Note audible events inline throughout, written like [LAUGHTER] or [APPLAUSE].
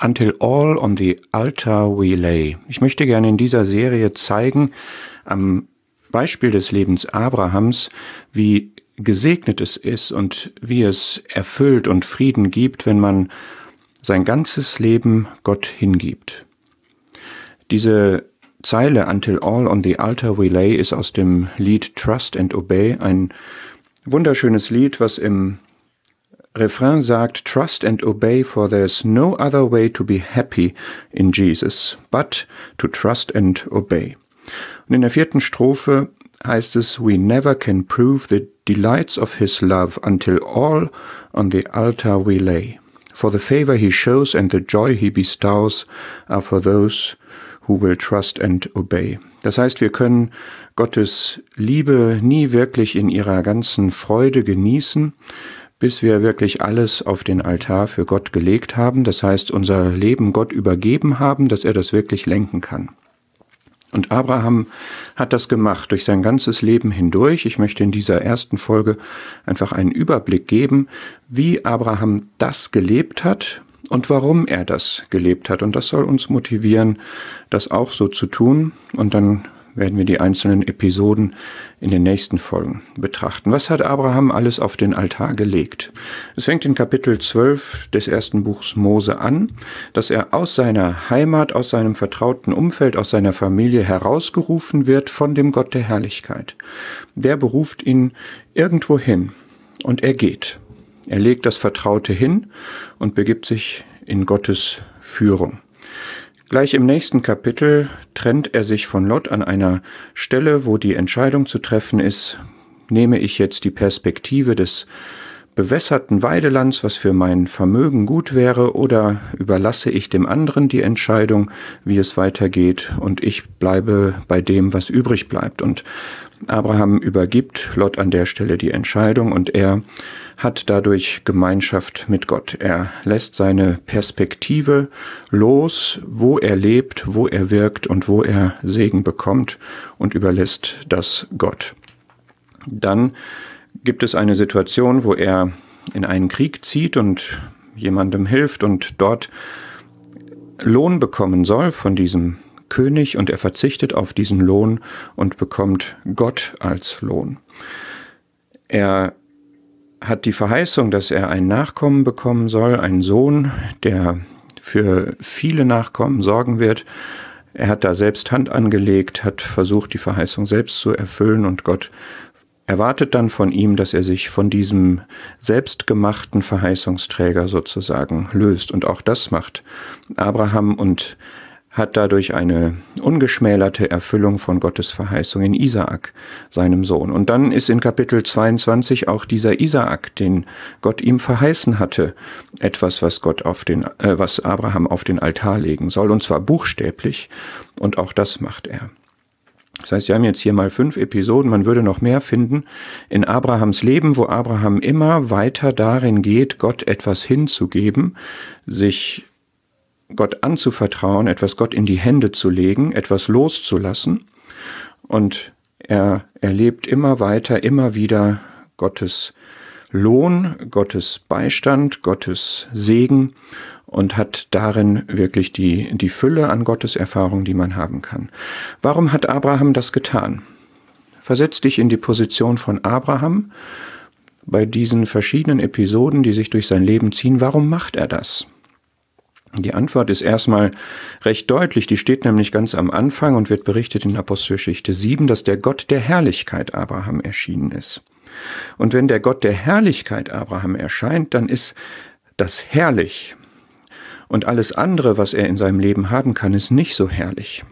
Until All on the Altar We Lay. Ich möchte gerne in dieser Serie zeigen, am Beispiel des Lebens Abrahams, wie gesegnet es ist und wie es erfüllt und Frieden gibt, wenn man sein ganzes Leben Gott hingibt. Diese Zeile Until All on the Altar We Lay ist aus dem Lied Trust and Obey, ein wunderschönes Lied, was im Refrain sagt Trust and obey, for there's no other way to be happy in Jesus, but to trust and obey. Und in der vierten Strophe heißt es We never can prove the delights of his love until all on the altar we lay. For the favor he shows and the joy he bestows are for those who will trust and obey. Das heißt, wir können Gottes Liebe nie wirklich in ihrer ganzen Freude genießen, bis wir wirklich alles auf den Altar für Gott gelegt haben, das heißt unser Leben Gott übergeben haben, dass er das wirklich lenken kann. Und Abraham hat das gemacht durch sein ganzes Leben hindurch. Ich möchte in dieser ersten Folge einfach einen Überblick geben, wie Abraham das gelebt hat und warum er das gelebt hat. Und das soll uns motivieren, das auch so zu tun. Und dann werden wir die einzelnen Episoden in den nächsten Folgen betrachten. Was hat Abraham alles auf den Altar gelegt? Es fängt in Kapitel 12 des ersten Buchs Mose an, dass er aus seiner Heimat, aus seinem vertrauten Umfeld, aus seiner Familie herausgerufen wird von dem Gott der Herrlichkeit. Der beruft ihn irgendwo hin und er geht. Er legt das Vertraute hin und begibt sich in Gottes Führung. Gleich im nächsten Kapitel trennt er sich von Lot an einer Stelle, wo die Entscheidung zu treffen ist, nehme ich jetzt die Perspektive des bewässerten Weidelands, was für mein Vermögen gut wäre, oder überlasse ich dem anderen die Entscheidung, wie es weitergeht, und ich bleibe bei dem, was übrig bleibt. Und Abraham übergibt Lot an der Stelle die Entscheidung und er hat dadurch Gemeinschaft mit Gott. Er lässt seine Perspektive los, wo er lebt, wo er wirkt und wo er Segen bekommt und überlässt das Gott. Dann gibt es eine Situation, wo er in einen Krieg zieht und jemandem hilft und dort Lohn bekommen soll von diesem König und er verzichtet auf diesen Lohn und bekommt Gott als Lohn. Er hat die Verheißung, dass er einen Nachkommen bekommen soll, einen Sohn, der für viele Nachkommen sorgen wird. Er hat da selbst Hand angelegt, hat versucht, die Verheißung selbst zu erfüllen und Gott erwartet dann von ihm, dass er sich von diesem selbstgemachten Verheißungsträger sozusagen löst. Und auch das macht Abraham und hat dadurch eine ungeschmälerte Erfüllung von Gottes Verheißung in Isaak, seinem Sohn. Und dann ist in Kapitel 22 auch dieser Isaak, den Gott ihm verheißen hatte, etwas, was Gott auf den, äh, was Abraham auf den Altar legen soll, und zwar buchstäblich. Und auch das macht er. Das heißt, wir haben jetzt hier mal fünf Episoden, man würde noch mehr finden. In Abrahams Leben, wo Abraham immer weiter darin geht, Gott etwas hinzugeben, sich Gott anzuvertrauen, etwas Gott in die Hände zu legen, etwas loszulassen. Und er erlebt immer weiter, immer wieder Gottes Lohn, Gottes Beistand, Gottes Segen und hat darin wirklich die, die Fülle an Gottes Erfahrung, die man haben kann. Warum hat Abraham das getan? Versetz dich in die Position von Abraham bei diesen verschiedenen Episoden, die sich durch sein Leben ziehen. Warum macht er das? Die Antwort ist erstmal recht deutlich, die steht nämlich ganz am Anfang und wird berichtet in Apostelgeschichte 7, dass der Gott der Herrlichkeit Abraham erschienen ist. Und wenn der Gott der Herrlichkeit Abraham erscheint, dann ist das herrlich. Und alles andere, was er in seinem Leben haben kann, ist nicht so herrlich.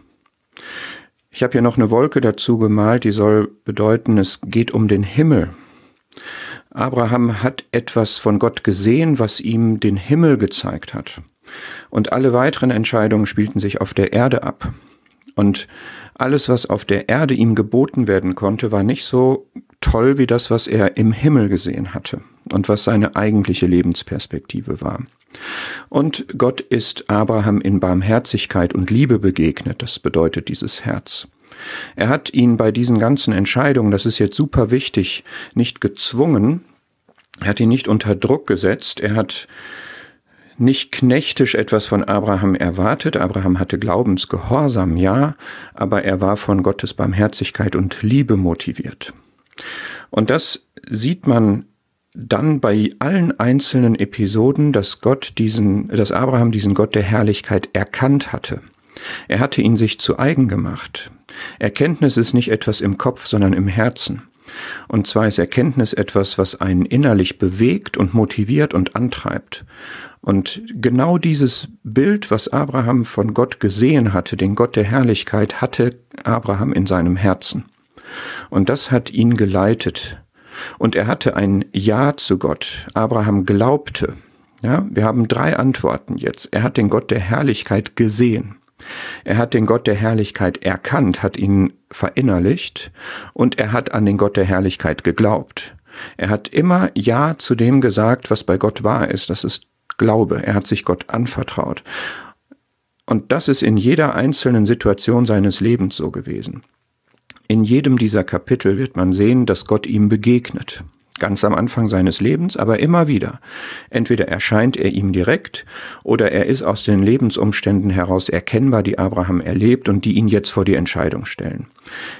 Ich habe hier noch eine Wolke dazu gemalt, die soll bedeuten, es geht um den Himmel. Abraham hat etwas von Gott gesehen, was ihm den Himmel gezeigt hat. Und alle weiteren Entscheidungen spielten sich auf der Erde ab. Und alles, was auf der Erde ihm geboten werden konnte, war nicht so toll wie das, was er im Himmel gesehen hatte und was seine eigentliche Lebensperspektive war. Und Gott ist Abraham in Barmherzigkeit und Liebe begegnet, das bedeutet dieses Herz. Er hat ihn bei diesen ganzen Entscheidungen, das ist jetzt super wichtig, nicht gezwungen, er hat ihn nicht unter Druck gesetzt, er hat nicht knechtisch etwas von Abraham erwartet. Abraham hatte Glaubensgehorsam, ja, aber er war von Gottes Barmherzigkeit und Liebe motiviert. Und das sieht man dann bei allen einzelnen Episoden, dass Gott diesen, dass Abraham diesen Gott der Herrlichkeit erkannt hatte. Er hatte ihn sich zu eigen gemacht. Erkenntnis ist nicht etwas im Kopf, sondern im Herzen. Und zwar ist Erkenntnis etwas, was einen innerlich bewegt und motiviert und antreibt. Und genau dieses Bild, was Abraham von Gott gesehen hatte, den Gott der Herrlichkeit, hatte Abraham in seinem Herzen. Und das hat ihn geleitet. Und er hatte ein Ja zu Gott. Abraham glaubte. Ja, wir haben drei Antworten jetzt. Er hat den Gott der Herrlichkeit gesehen. Er hat den Gott der Herrlichkeit erkannt, hat ihn verinnerlicht und er hat an den Gott der Herrlichkeit geglaubt. Er hat immer Ja zu dem gesagt, was bei Gott wahr ist. Das ist Glaube. Er hat sich Gott anvertraut. Und das ist in jeder einzelnen Situation seines Lebens so gewesen. In jedem dieser Kapitel wird man sehen, dass Gott ihm begegnet. Ganz am Anfang seines Lebens, aber immer wieder. Entweder erscheint er ihm direkt oder er ist aus den Lebensumständen heraus erkennbar, die Abraham erlebt und die ihn jetzt vor die Entscheidung stellen.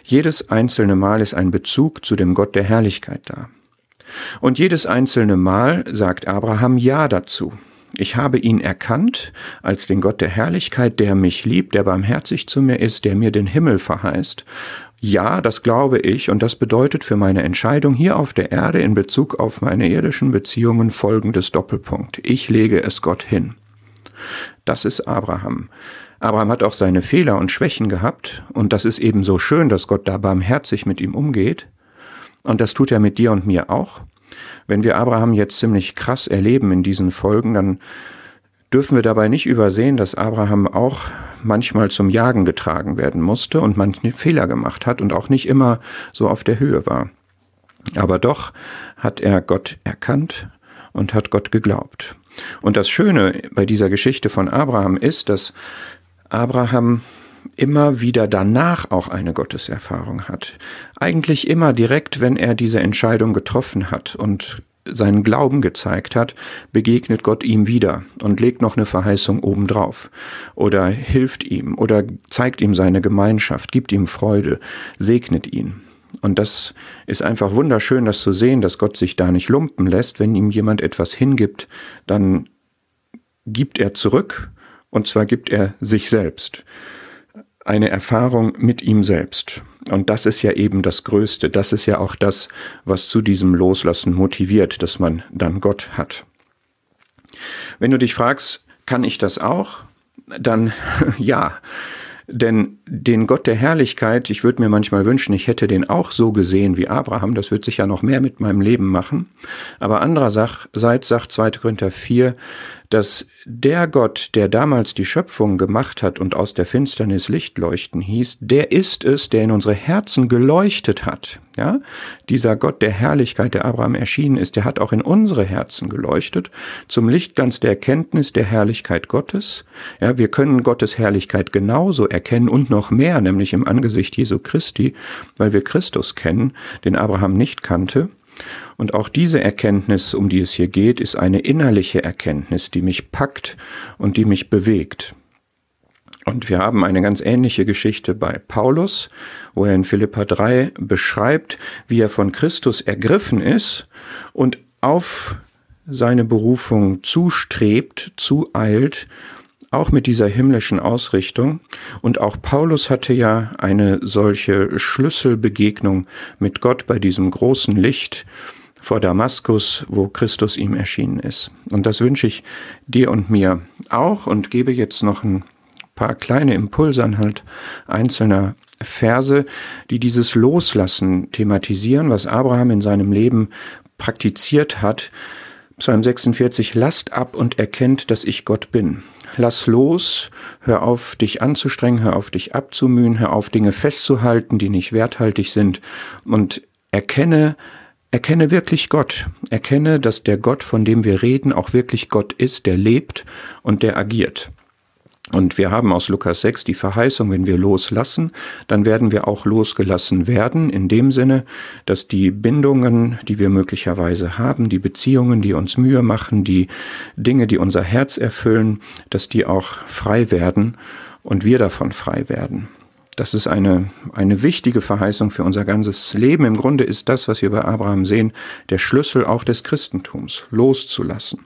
Jedes einzelne Mal ist ein Bezug zu dem Gott der Herrlichkeit da. Und jedes einzelne Mal sagt Abraham Ja dazu. Ich habe ihn erkannt als den Gott der Herrlichkeit, der mich liebt, der barmherzig zu mir ist, der mir den Himmel verheißt. Ja, das glaube ich, und das bedeutet für meine Entscheidung hier auf der Erde in Bezug auf meine irdischen Beziehungen folgendes Doppelpunkt. Ich lege es Gott hin. Das ist Abraham. Abraham hat auch seine Fehler und Schwächen gehabt, und das ist eben so schön, dass Gott da barmherzig mit ihm umgeht. Und das tut er mit dir und mir auch. Wenn wir Abraham jetzt ziemlich krass erleben in diesen Folgen, dann dürfen wir dabei nicht übersehen, dass Abraham auch manchmal zum Jagen getragen werden musste und manche Fehler gemacht hat und auch nicht immer so auf der Höhe war. Aber doch hat er Gott erkannt und hat Gott geglaubt. Und das Schöne bei dieser Geschichte von Abraham ist, dass Abraham immer wieder danach auch eine Gotteserfahrung hat. Eigentlich immer direkt, wenn er diese Entscheidung getroffen hat und seinen Glauben gezeigt hat, begegnet Gott ihm wieder und legt noch eine Verheißung obendrauf oder hilft ihm oder zeigt ihm seine Gemeinschaft, gibt ihm Freude, segnet ihn. Und das ist einfach wunderschön, das zu sehen, dass Gott sich da nicht lumpen lässt. Wenn ihm jemand etwas hingibt, dann gibt er zurück und zwar gibt er sich selbst eine Erfahrung mit ihm selbst. Und das ist ja eben das Größte. Das ist ja auch das, was zu diesem Loslassen motiviert, dass man dann Gott hat. Wenn du dich fragst, kann ich das auch? Dann [LAUGHS] ja. Denn den Gott der Herrlichkeit, ich würde mir manchmal wünschen, ich hätte den auch so gesehen wie Abraham, das wird sich ja noch mehr mit meinem Leben machen. Aber andererseits sagt 2. Korinther 4, dass der Gott, der damals die Schöpfung gemacht hat und aus der Finsternis Licht leuchten hieß, der ist es, der in unsere Herzen geleuchtet hat. Ja, dieser Gott der Herrlichkeit, der Abraham erschienen ist, der hat auch in unsere Herzen geleuchtet, zum Lichtglanz der Erkenntnis der Herrlichkeit Gottes. Ja, wir können Gottes Herrlichkeit genauso erkennen und noch mehr, nämlich im Angesicht Jesu Christi, weil wir Christus kennen, den Abraham nicht kannte. Und auch diese Erkenntnis, um die es hier geht, ist eine innerliche Erkenntnis, die mich packt und die mich bewegt. Und wir haben eine ganz ähnliche Geschichte bei Paulus, wo er in Philippa 3 beschreibt, wie er von Christus ergriffen ist und auf seine Berufung zustrebt, zueilt, auch mit dieser himmlischen Ausrichtung. Und auch Paulus hatte ja eine solche Schlüsselbegegnung mit Gott bei diesem großen Licht, vor Damaskus, wo Christus ihm erschienen ist. Und das wünsche ich dir und mir auch und gebe jetzt noch ein paar kleine Impulse anhand einzelner Verse, die dieses Loslassen thematisieren, was Abraham in seinem Leben praktiziert hat. Psalm 46, lasst ab und erkennt, dass ich Gott bin. Lass los, hör auf, dich anzustrengen, hör auf, dich abzumühen, hör auf, Dinge festzuhalten, die nicht werthaltig sind und erkenne, Erkenne wirklich Gott. Erkenne, dass der Gott, von dem wir reden, auch wirklich Gott ist, der lebt und der agiert. Und wir haben aus Lukas 6 die Verheißung, wenn wir loslassen, dann werden wir auch losgelassen werden, in dem Sinne, dass die Bindungen, die wir möglicherweise haben, die Beziehungen, die uns Mühe machen, die Dinge, die unser Herz erfüllen, dass die auch frei werden und wir davon frei werden. Das ist eine, eine wichtige Verheißung für unser ganzes Leben. Im Grunde ist das, was wir bei Abraham sehen, der Schlüssel auch des Christentums, loszulassen.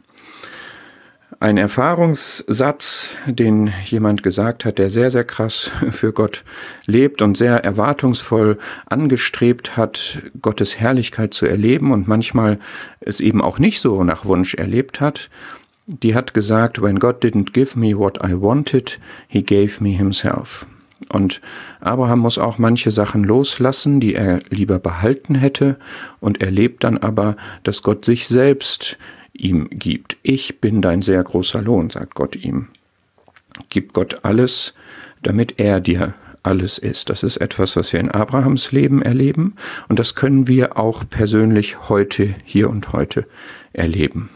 Ein Erfahrungssatz, den jemand gesagt hat, der sehr, sehr krass [LAUGHS] für Gott lebt und sehr erwartungsvoll angestrebt hat, Gottes Herrlichkeit zu erleben und manchmal es eben auch nicht so nach Wunsch erlebt hat, die hat gesagt, when God didn't give me what I wanted, he gave me himself. Und Abraham muss auch manche Sachen loslassen, die er lieber behalten hätte, und erlebt dann aber, dass Gott sich selbst ihm gibt. Ich bin dein sehr großer Lohn, sagt Gott ihm. Gib Gott alles, damit er dir alles ist. Das ist etwas, was wir in Abrahams Leben erleben und das können wir auch persönlich heute, hier und heute erleben.